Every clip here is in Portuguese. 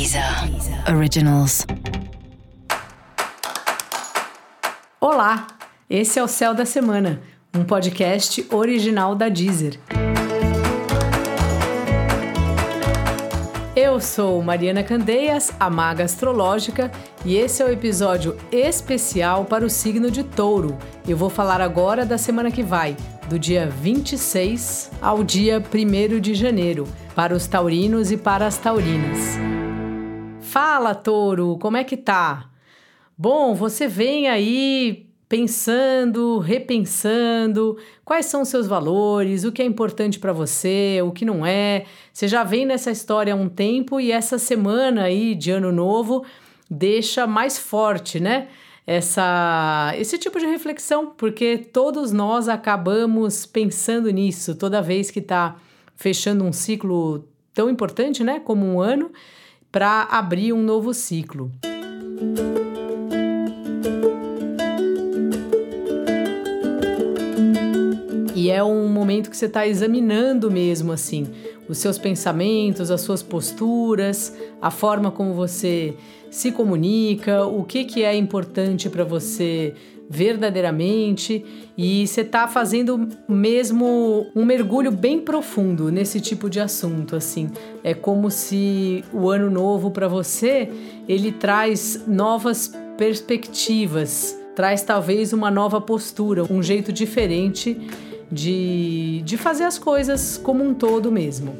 Deezer Originals. Olá, esse é o Céu da Semana, um podcast original da Deezer. Eu sou Mariana Candeias, a maga astrológica, e esse é o episódio especial para o signo de Touro. Eu vou falar agora da semana que vai, do dia 26 ao dia 1 de janeiro, para os taurinos e para as taurinas. Fala, touro, como é que tá? Bom, você vem aí pensando, repensando quais são os seus valores, o que é importante para você, o que não é. Você já vem nessa história há um tempo e essa semana aí de ano novo deixa mais forte, né? Essa, esse tipo de reflexão, porque todos nós acabamos pensando nisso toda vez que está fechando um ciclo tão importante, né, como um ano para abrir um novo ciclo. E é um momento que você está examinando mesmo, assim, os seus pensamentos, as suas posturas, a forma como você se comunica, o que, que é importante para você verdadeiramente e você está fazendo mesmo um mergulho bem profundo nesse tipo de assunto assim. É como se o ano novo para você ele traz novas perspectivas traz talvez uma nova postura um jeito diferente de, de fazer as coisas como um todo mesmo.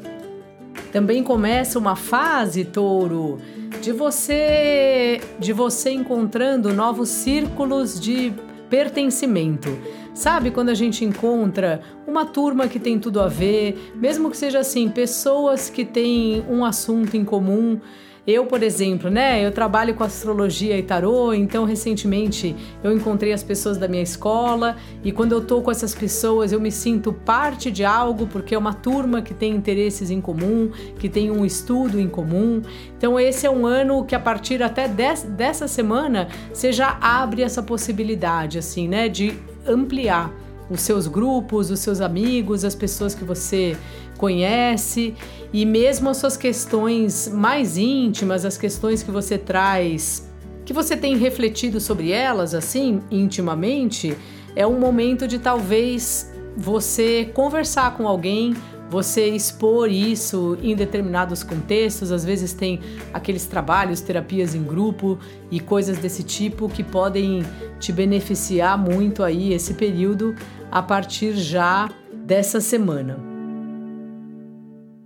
Também começa uma fase touro de você de você encontrando novos círculos de pertencimento. Sabe quando a gente encontra uma turma que tem tudo a ver, mesmo que seja assim, pessoas que têm um assunto em comum, eu, por exemplo, né, eu trabalho com astrologia e tarô, então recentemente eu encontrei as pessoas da minha escola e quando eu tô com essas pessoas eu me sinto parte de algo porque é uma turma que tem interesses em comum, que tem um estudo em comum. Então esse é um ano que a partir até des, dessa semana você já abre essa possibilidade assim, né, de ampliar os seus grupos, os seus amigos, as pessoas que você conhece e mesmo as suas questões mais íntimas, as questões que você traz, que você tem refletido sobre elas assim intimamente, é um momento de talvez você conversar com alguém, você expor isso em determinados contextos, às vezes tem aqueles trabalhos, terapias em grupo e coisas desse tipo que podem te beneficiar muito aí esse período a partir já dessa semana.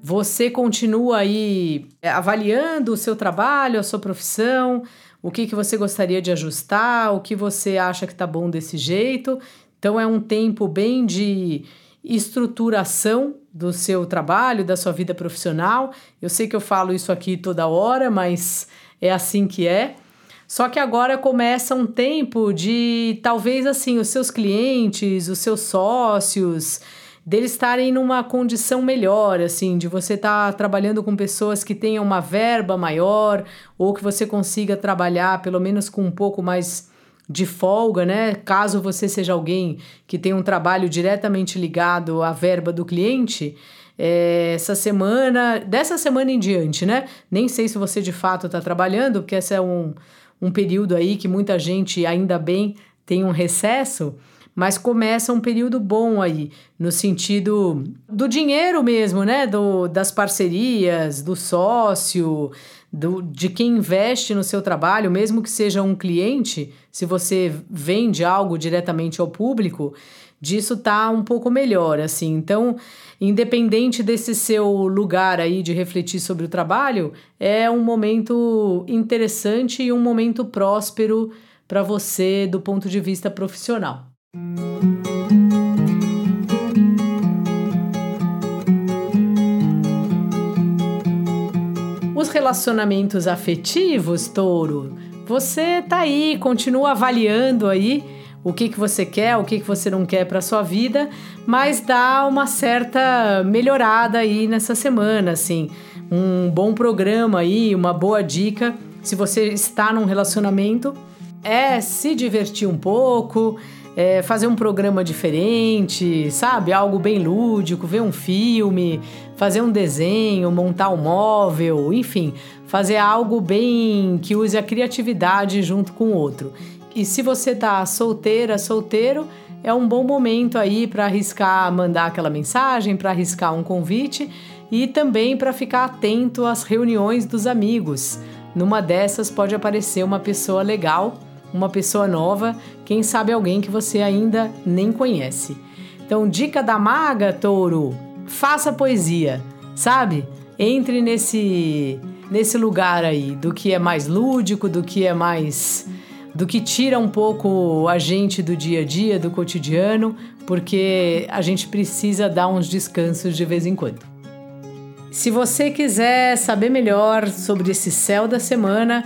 Você continua aí é, avaliando o seu trabalho, a sua profissão, o que, que você gostaria de ajustar, o que você acha que está bom desse jeito. Então é um tempo bem de estruturação do seu trabalho, da sua vida profissional. Eu sei que eu falo isso aqui toda hora, mas é assim que é. Só que agora começa um tempo de talvez assim, os seus clientes, os seus sócios, deles estarem numa condição melhor, assim, de você estar tá trabalhando com pessoas que tenham uma verba maior ou que você consiga trabalhar pelo menos com um pouco mais de folga, né? Caso você seja alguém que tem um trabalho diretamente ligado à verba do cliente, é, essa semana, dessa semana em diante, né? Nem sei se você de fato está trabalhando, porque esse é um um período aí que muita gente, ainda bem, tem um recesso, mas começa um período bom aí, no sentido do dinheiro mesmo, né? Do, das parcerias, do sócio, do, de quem investe no seu trabalho, mesmo que seja um cliente, se você vende algo diretamente ao público, disso tá um pouco melhor, assim. Então, independente desse seu lugar aí de refletir sobre o trabalho, é um momento interessante e um momento próspero para você do ponto de vista profissional. Os relacionamentos afetivos, touro, você tá aí, continua avaliando aí o que, que você quer, o que, que você não quer para sua vida, mas dá uma certa melhorada aí nessa semana, assim. Um bom programa aí, uma boa dica, se você está num relacionamento, é se divertir um pouco, é, fazer um programa diferente, sabe? Algo bem lúdico, ver um filme, fazer um desenho, montar um móvel, enfim, fazer algo bem que use a criatividade junto com o outro. E se você tá solteira, solteiro, é um bom momento aí para arriscar mandar aquela mensagem, para arriscar um convite e também para ficar atento às reuniões dos amigos. Numa dessas pode aparecer uma pessoa legal uma pessoa nova, quem sabe alguém que você ainda nem conhece. Então, dica da maga, touro: faça poesia, sabe? Entre nesse nesse lugar aí do que é mais lúdico, do que é mais do que tira um pouco a gente do dia a dia, do cotidiano, porque a gente precisa dar uns descansos de vez em quando. Se você quiser saber melhor sobre esse céu da semana,